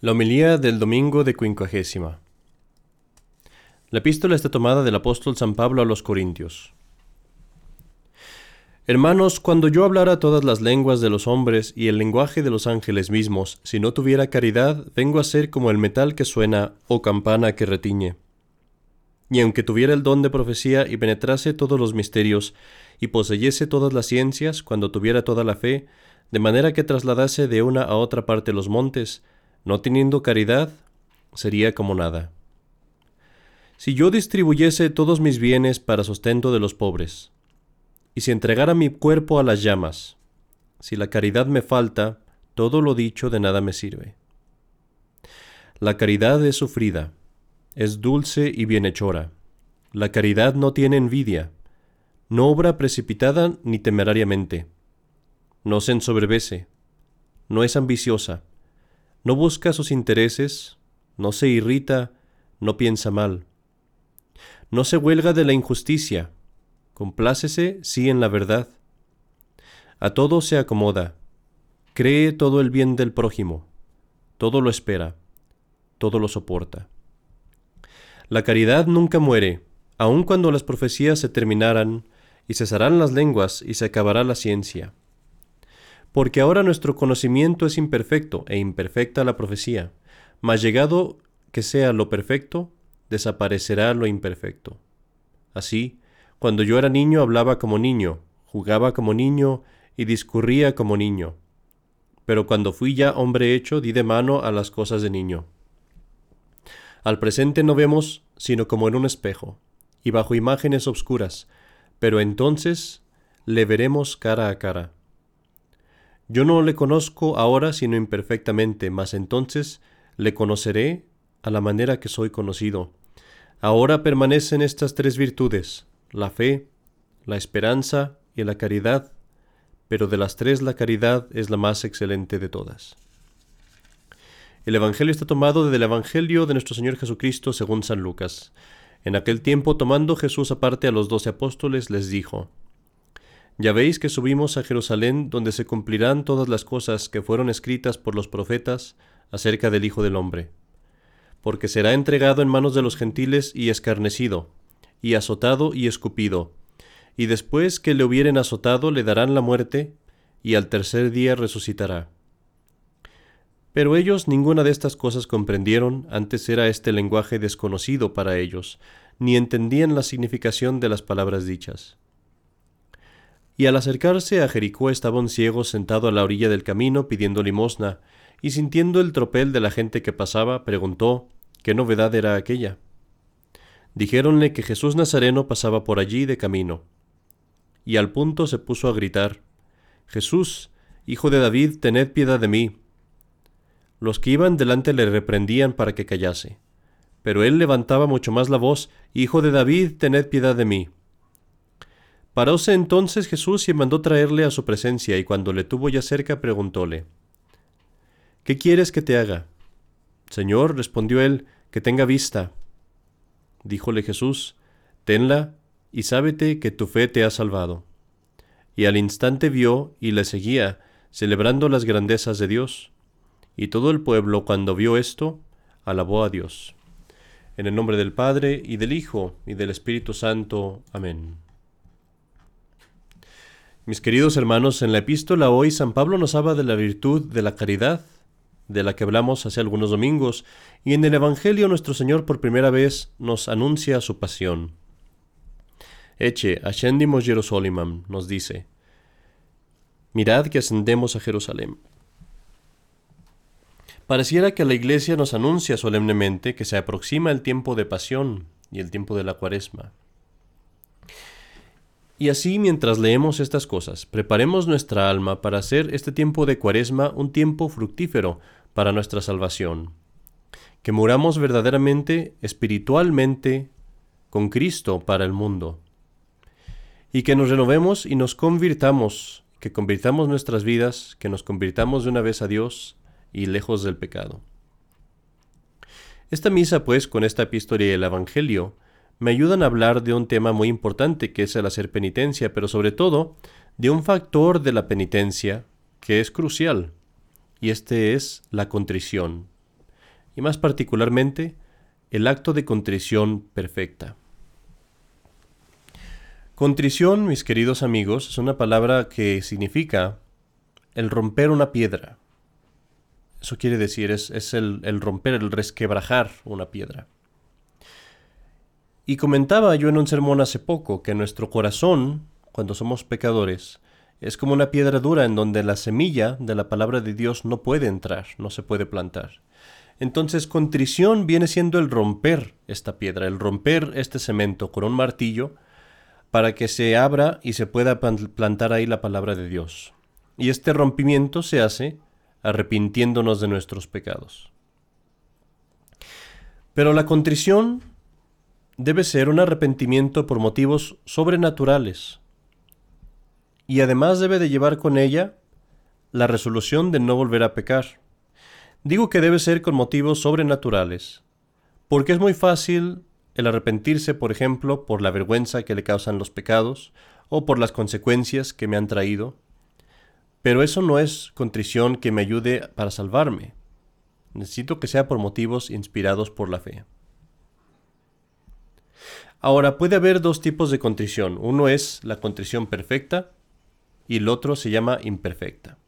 La homilía del domingo de quincuagésima. La epístola está tomada del apóstol San Pablo a los Corintios. Hermanos, cuando yo hablara todas las lenguas de los hombres y el lenguaje de los ángeles mismos, si no tuviera caridad, vengo a ser como el metal que suena o campana que retiñe. Y aunque tuviera el don de profecía y penetrase todos los misterios, y poseyese todas las ciencias, cuando tuviera toda la fe, de manera que trasladase de una a otra parte los montes, no teniendo caridad, sería como nada. Si yo distribuyese todos mis bienes para sustento de los pobres, y si entregara mi cuerpo a las llamas, si la caridad me falta, todo lo dicho de nada me sirve. La caridad es sufrida, es dulce y bienhechora. La caridad no tiene envidia, no obra precipitada ni temerariamente, no se ensoberbece, no es ambiciosa, no busca sus intereses, no se irrita, no piensa mal. No se huelga de la injusticia, complácese sí en la verdad. A todo se acomoda, cree todo el bien del prójimo, todo lo espera, todo lo soporta. La caridad nunca muere, aun cuando las profecías se terminaran, y cesarán las lenguas, y se acabará la ciencia porque ahora nuestro conocimiento es imperfecto e imperfecta la profecía, mas llegado que sea lo perfecto, desaparecerá lo imperfecto. Así, cuando yo era niño hablaba como niño, jugaba como niño y discurría como niño. Pero cuando fui ya hombre hecho, di de mano a las cosas de niño. Al presente no vemos sino como en un espejo, y bajo imágenes obscuras, pero entonces le veremos cara a cara. Yo no le conozco ahora sino imperfectamente, mas entonces le conoceré a la manera que soy conocido. Ahora permanecen estas tres virtudes, la fe, la esperanza y la caridad, pero de las tres la caridad es la más excelente de todas. El Evangelio está tomado del Evangelio de nuestro Señor Jesucristo según San Lucas. En aquel tiempo, tomando Jesús aparte a los doce apóstoles, les dijo, ya veis que subimos a Jerusalén donde se cumplirán todas las cosas que fueron escritas por los profetas acerca del Hijo del Hombre. Porque será entregado en manos de los gentiles y escarnecido, y azotado y escupido, y después que le hubieren azotado le darán la muerte, y al tercer día resucitará. Pero ellos ninguna de estas cosas comprendieron, antes era este lenguaje desconocido para ellos, ni entendían la significación de las palabras dichas. Y al acercarse a Jericó estaba un ciego sentado a la orilla del camino pidiendo limosna, y sintiendo el tropel de la gente que pasaba, preguntó qué novedad era aquella. Dijéronle que Jesús Nazareno pasaba por allí de camino. Y al punto se puso a gritar, Jesús, Hijo de David, tened piedad de mí. Los que iban delante le reprendían para que callase. Pero él levantaba mucho más la voz, Hijo de David, tened piedad de mí. Paróse entonces Jesús y mandó traerle a su presencia, y cuando le tuvo ya cerca preguntóle, ¿Qué quieres que te haga? Señor, respondió él, que tenga vista. Díjole Jesús, Tenla, y sábete que tu fe te ha salvado. Y al instante vio y le seguía, celebrando las grandezas de Dios. Y todo el pueblo, cuando vio esto, alabó a Dios. En el nombre del Padre, y del Hijo, y del Espíritu Santo. Amén. Mis queridos hermanos, en la epístola hoy San Pablo nos habla de la virtud de la caridad, de la que hablamos hace algunos domingos, y en el Evangelio nuestro Señor por primera vez nos anuncia su pasión. Eche, ascendimos Jerusalem, nos dice. Mirad que ascendemos a Jerusalén. Pareciera que la Iglesia nos anuncia solemnemente que se aproxima el tiempo de pasión y el tiempo de la cuaresma. Y así mientras leemos estas cosas, preparemos nuestra alma para hacer este tiempo de cuaresma un tiempo fructífero para nuestra salvación. Que muramos verdaderamente, espiritualmente, con Cristo para el mundo. Y que nos renovemos y nos convirtamos, que convirtamos nuestras vidas, que nos convirtamos de una vez a Dios y lejos del pecado. Esta misa, pues, con esta epístola y el Evangelio, me ayudan a hablar de un tema muy importante que es el hacer penitencia, pero sobre todo de un factor de la penitencia que es crucial, y este es la contrición. y más particularmente el acto de contrición perfecta. Contrición, mis queridos amigos, es una palabra que significa el romper una piedra. Eso quiere decir, es, el, el romper, el resquebrajar una piedra. Y comentaba yo en un sermón hace poco que nuestro corazón, cuando somos pecadores, es como una piedra dura en donde la semilla de la palabra de Dios no puede entrar, no se puede plantar. Entonces contrición viene siendo el romper esta piedra, el romper este cemento con un martillo para que se abra y se pueda plantar ahí la palabra de Dios. Y este rompimiento se hace arrepintiéndonos de nuestros pecados. Pero la contrición debe ser un arrepentimiento por motivos sobrenaturales, y además debe de llevar con ella la resolución de no volver a pecar. Digo que debe ser con motivos sobrenaturales, porque es muy fácil el arrepentirse, por ejemplo, por la vergüenza que le causan los pecados o por las consecuencias que me han traído, pero eso no es contrición que me ayude para salvarme. Necesito que sea por motivos inspirados por la fe. Ahora, puede haber dos tipos de contrición. Uno es la contrición perfecta y el otro se llama imperfecta.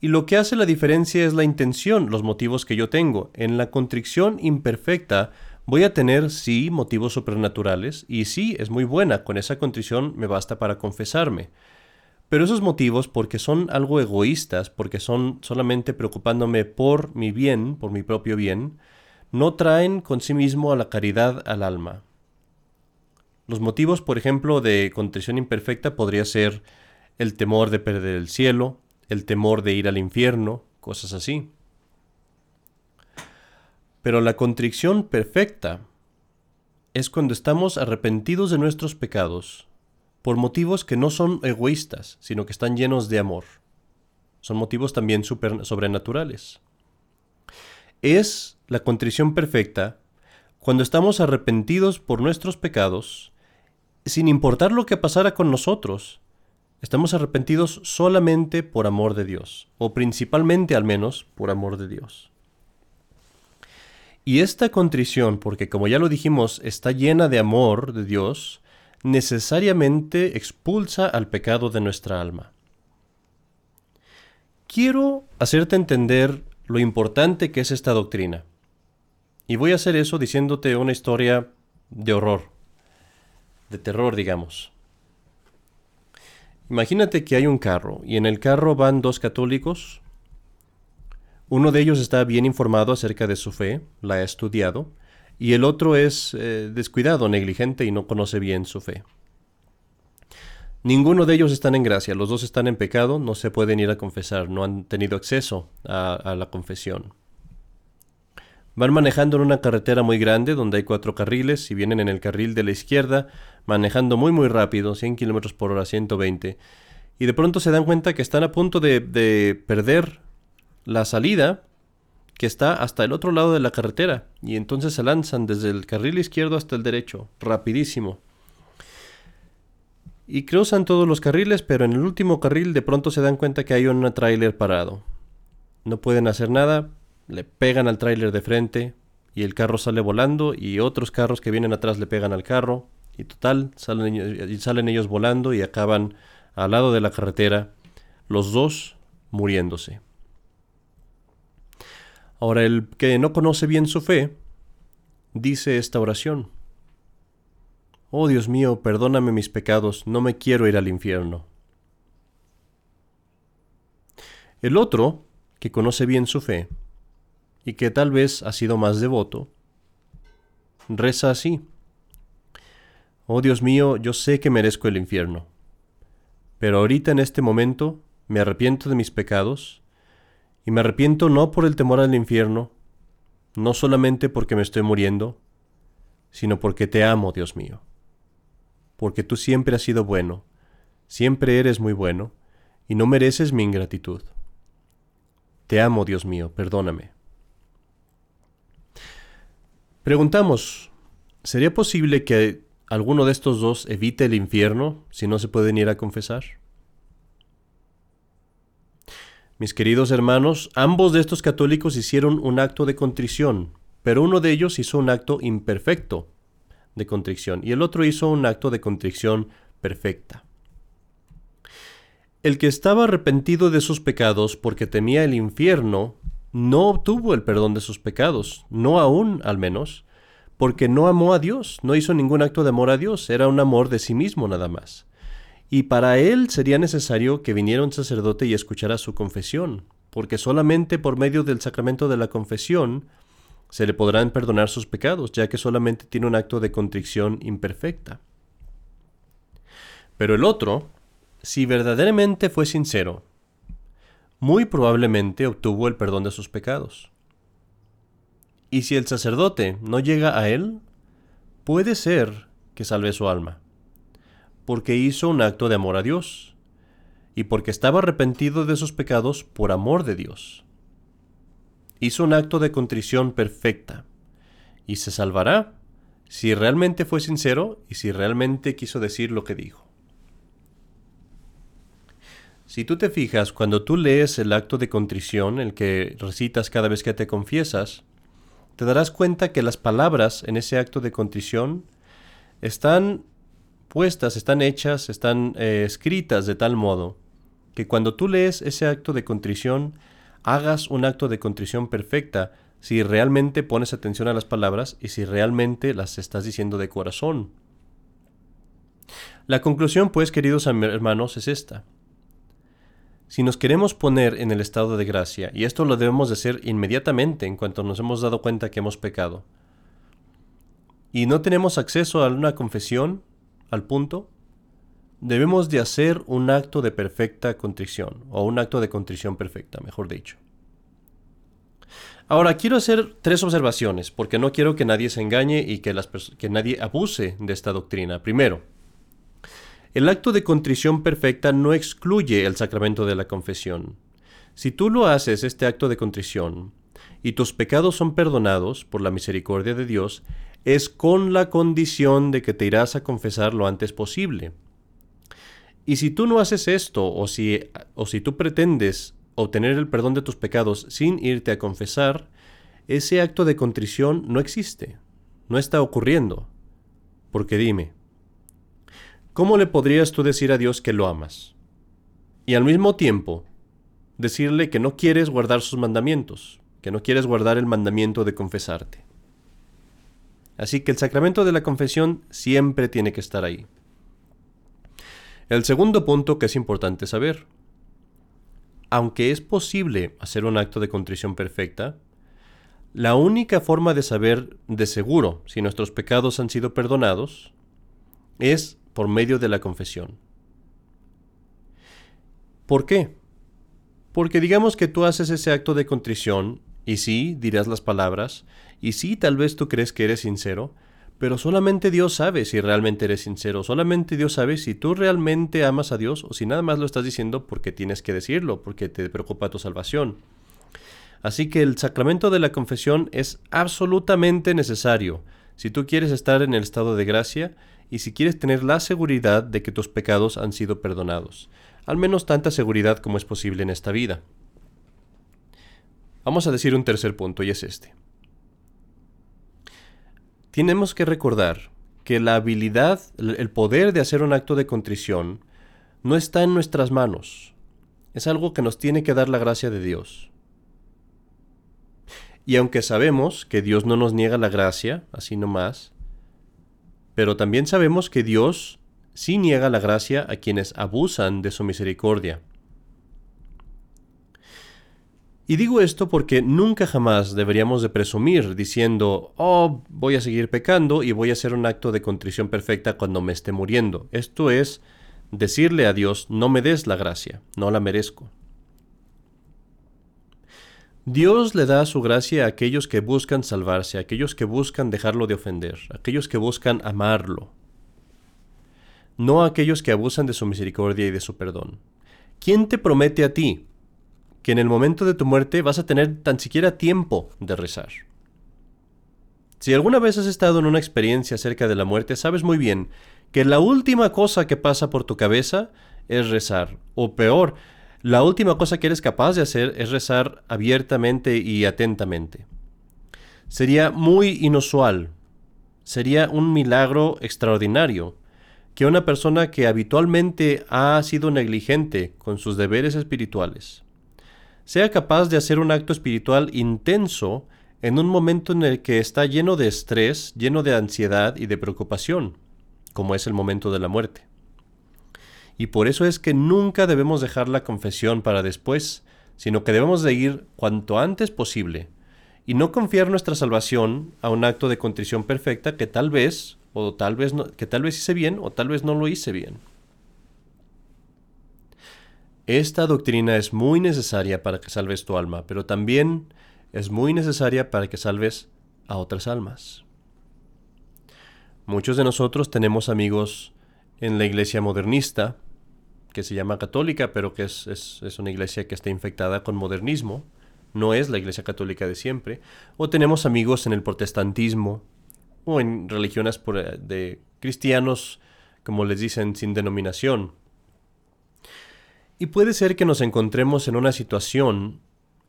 Y lo que hace la diferencia es la intención, los motivos que yo tengo. En la contrición imperfecta voy a tener sí motivos supernaturales y sí es muy buena, con esa contrición me basta para confesarme. Pero esos motivos, porque son algo egoístas, porque son solamente preocupándome por mi bien, por mi propio bien, no traen con sí mismo a la caridad al alma. Los motivos, por ejemplo, de contrición imperfecta podría ser el temor de perder el cielo, el temor de ir al infierno, cosas así. Pero la contrición perfecta es cuando estamos arrepentidos de nuestros pecados por motivos que no son egoístas, sino que están llenos de amor. Son motivos también sobrenaturales. Es la contrición perfecta cuando estamos arrepentidos por nuestros pecados sin importar lo que pasara con nosotros. Estamos arrepentidos solamente por amor de Dios, o principalmente al menos por amor de Dios. Y esta contrición, porque como ya lo dijimos, está llena de amor de Dios, necesariamente expulsa al pecado de nuestra alma. Quiero hacerte entender lo importante que es esta doctrina. Y voy a hacer eso diciéndote una historia de horror de terror, digamos. Imagínate que hay un carro y en el carro van dos católicos. Uno de ellos está bien informado acerca de su fe, la ha estudiado, y el otro es eh, descuidado, negligente y no conoce bien su fe. Ninguno de ellos están en gracia, los dos están en pecado, no se pueden ir a confesar, no han tenido acceso a la confesión. Van manejando en una carretera muy grande donde hay cuatro carriles y vienen en el carril de la izquierda manejando muy muy rápido, 100 km por hora, 120. Y de pronto se dan cuenta que están a punto de, de perder la salida que está hasta el otro lado de la carretera. Y entonces se lanzan desde el carril izquierdo hasta el derecho, rapidísimo. Y cruzan todos los carriles, pero en el último carril de pronto se dan cuenta que hay un tráiler parado. No pueden hacer nada, le pegan al tráiler de frente y el carro sale volando y otros carros que vienen atrás le pegan al carro y total salen, salen ellos volando y acaban al lado de la carretera, los dos muriéndose. Ahora el que no conoce bien su fe dice esta oración. Oh Dios mío, perdóname mis pecados, no me quiero ir al infierno. El otro, que conoce bien su fe, y que tal vez ha sido más devoto, reza así. Oh Dios mío, yo sé que merezco el infierno, pero ahorita en este momento me arrepiento de mis pecados, y me arrepiento no por el temor al infierno, no solamente porque me estoy muriendo, sino porque te amo, Dios mío, porque tú siempre has sido bueno, siempre eres muy bueno, y no mereces mi ingratitud. Te amo, Dios mío, perdóname. Preguntamos, ¿sería posible que alguno de estos dos evite el infierno si no se pueden ir a confesar? Mis queridos hermanos, ambos de estos católicos hicieron un acto de contrición, pero uno de ellos hizo un acto imperfecto de contrición y el otro hizo un acto de contrición perfecta. El que estaba arrepentido de sus pecados porque temía el infierno, no obtuvo el perdón de sus pecados, no aún al menos, porque no amó a Dios, no hizo ningún acto de amor a Dios, era un amor de sí mismo nada más. Y para él sería necesario que viniera un sacerdote y escuchara su confesión, porque solamente por medio del sacramento de la confesión se le podrán perdonar sus pecados, ya que solamente tiene un acto de contrición imperfecta. Pero el otro, si verdaderamente fue sincero, muy probablemente obtuvo el perdón de sus pecados. Y si el sacerdote no llega a él, puede ser que salve su alma, porque hizo un acto de amor a Dios, y porque estaba arrepentido de sus pecados por amor de Dios. Hizo un acto de contrición perfecta, y se salvará si realmente fue sincero y si realmente quiso decir lo que dijo. Si tú te fijas, cuando tú lees el acto de contrición, el que recitas cada vez que te confiesas, te darás cuenta que las palabras en ese acto de contrición están puestas, están hechas, están eh, escritas de tal modo que cuando tú lees ese acto de contrición, hagas un acto de contrición perfecta si realmente pones atención a las palabras y si realmente las estás diciendo de corazón. La conclusión, pues, queridos hermanos, es esta. Si nos queremos poner en el estado de gracia, y esto lo debemos de hacer inmediatamente en cuanto nos hemos dado cuenta que hemos pecado, y no tenemos acceso a una confesión, al punto, debemos de hacer un acto de perfecta contrición, o un acto de contrición perfecta, mejor dicho. Ahora, quiero hacer tres observaciones, porque no quiero que nadie se engañe y que, que nadie abuse de esta doctrina. Primero, el acto de contrición perfecta no excluye el sacramento de la confesión. Si tú lo haces, este acto de contrición, y tus pecados son perdonados por la misericordia de Dios, es con la condición de que te irás a confesar lo antes posible. Y si tú no haces esto, o si, o si tú pretendes obtener el perdón de tus pecados sin irte a confesar, ese acto de contrición no existe, no está ocurriendo. Porque dime, ¿Cómo le podrías tú decir a Dios que lo amas? Y al mismo tiempo, decirle que no quieres guardar sus mandamientos, que no quieres guardar el mandamiento de confesarte. Así que el sacramento de la confesión siempre tiene que estar ahí. El segundo punto que es importante saber. Aunque es posible hacer un acto de contrición perfecta, la única forma de saber de seguro si nuestros pecados han sido perdonados es por medio de la confesión. ¿Por qué? Porque digamos que tú haces ese acto de contrición, y sí, dirás las palabras, y sí, tal vez tú crees que eres sincero, pero solamente Dios sabe si realmente eres sincero, solamente Dios sabe si tú realmente amas a Dios o si nada más lo estás diciendo porque tienes que decirlo, porque te preocupa tu salvación. Así que el sacramento de la confesión es absolutamente necesario si tú quieres estar en el estado de gracia y si quieres tener la seguridad de que tus pecados han sido perdonados, al menos tanta seguridad como es posible en esta vida. Vamos a decir un tercer punto y es este. Tenemos que recordar que la habilidad, el poder de hacer un acto de contrición no está en nuestras manos. Es algo que nos tiene que dar la gracia de Dios. Y aunque sabemos que Dios no nos niega la gracia, así nomás, pero también sabemos que Dios sí niega la gracia a quienes abusan de su misericordia. Y digo esto porque nunca jamás deberíamos de presumir diciendo, oh, voy a seguir pecando y voy a hacer un acto de contrición perfecta cuando me esté muriendo. Esto es decirle a Dios, no me des la gracia, no la merezco. Dios le da su gracia a aquellos que buscan salvarse, a aquellos que buscan dejarlo de ofender, a aquellos que buscan amarlo, no a aquellos que abusan de su misericordia y de su perdón. ¿Quién te promete a ti que en el momento de tu muerte vas a tener tan siquiera tiempo de rezar? Si alguna vez has estado en una experiencia acerca de la muerte, sabes muy bien que la última cosa que pasa por tu cabeza es rezar, o peor, la última cosa que eres capaz de hacer es rezar abiertamente y atentamente. Sería muy inusual, sería un milagro extraordinario que una persona que habitualmente ha sido negligente con sus deberes espirituales sea capaz de hacer un acto espiritual intenso en un momento en el que está lleno de estrés, lleno de ansiedad y de preocupación, como es el momento de la muerte. Y por eso es que nunca debemos dejar la confesión para después, sino que debemos de ir cuanto antes posible y no confiar nuestra salvación a un acto de contrición perfecta que tal vez o tal vez no, que tal vez hice bien o tal vez no lo hice bien. Esta doctrina es muy necesaria para que salves tu alma, pero también es muy necesaria para que salves a otras almas. Muchos de nosotros tenemos amigos en la iglesia modernista, que se llama católica, pero que es, es, una iglesia que está infectada con modernismo, no es la iglesia católica de siempre, o tenemos amigos en el protestantismo, o en religiones de cristianos, como les dicen, sin denominación, y puede ser que nos encontremos en una situación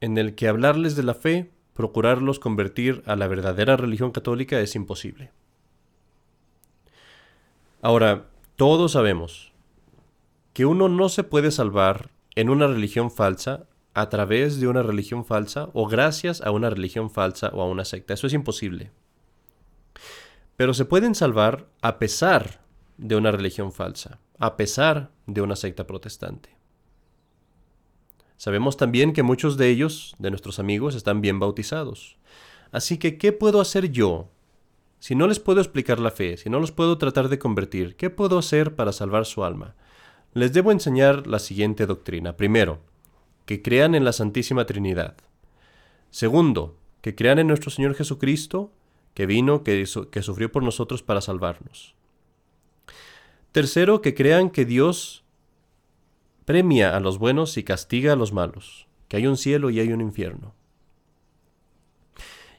en el que hablarles de la fe, procurarlos convertir a la verdadera religión católica es imposible. Ahora, todos sabemos que uno no se puede salvar en una religión falsa a través de una religión falsa o gracias a una religión falsa o a una secta. Eso es imposible. Pero se pueden salvar a pesar de una religión falsa, a pesar de una secta protestante. Sabemos también que muchos de ellos, de nuestros amigos, están bien bautizados. Así que, ¿qué puedo hacer yo? Si no les puedo explicar la fe, si no los puedo tratar de convertir, ¿qué puedo hacer para salvar su alma? Les debo enseñar la siguiente doctrina. Primero, que crean en la Santísima Trinidad. Segundo, que crean en nuestro Señor Jesucristo, que vino, que, que sufrió por nosotros para salvarnos. Tercero, que crean que Dios premia a los buenos y castiga a los malos, que hay un cielo y hay un infierno.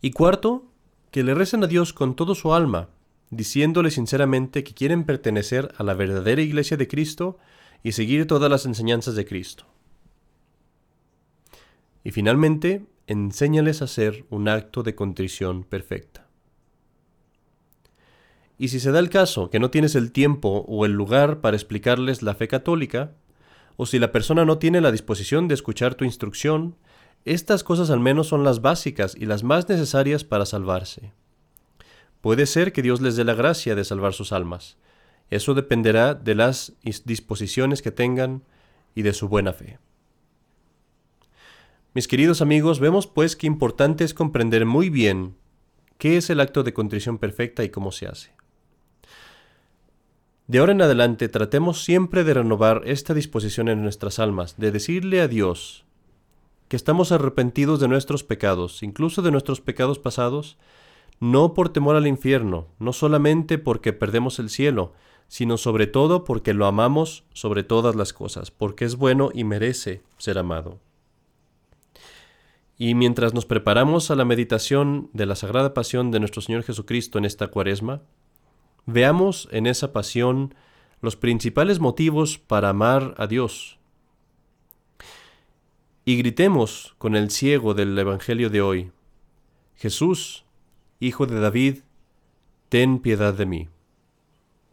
Y cuarto, que le recen a Dios con todo su alma, diciéndole sinceramente que quieren pertenecer a la verdadera iglesia de Cristo y seguir todas las enseñanzas de Cristo. Y finalmente, enséñales a hacer un acto de contrición perfecta. Y si se da el caso que no tienes el tiempo o el lugar para explicarles la fe católica, o si la persona no tiene la disposición de escuchar tu instrucción, estas cosas al menos son las básicas y las más necesarias para salvarse. Puede ser que Dios les dé la gracia de salvar sus almas. Eso dependerá de las disposiciones que tengan y de su buena fe. Mis queridos amigos, vemos pues que importante es comprender muy bien qué es el acto de contrición perfecta y cómo se hace. De ahora en adelante tratemos siempre de renovar esta disposición en nuestras almas, de decirle a Dios que estamos arrepentidos de nuestros pecados, incluso de nuestros pecados pasados, no por temor al infierno, no solamente porque perdemos el cielo, sino sobre todo porque lo amamos sobre todas las cosas, porque es bueno y merece ser amado. Y mientras nos preparamos a la meditación de la Sagrada Pasión de nuestro Señor Jesucristo en esta cuaresma, Veamos en esa pasión los principales motivos para amar a Dios. Y gritemos con el ciego del Evangelio de hoy, Jesús, Hijo de David, ten piedad de mí.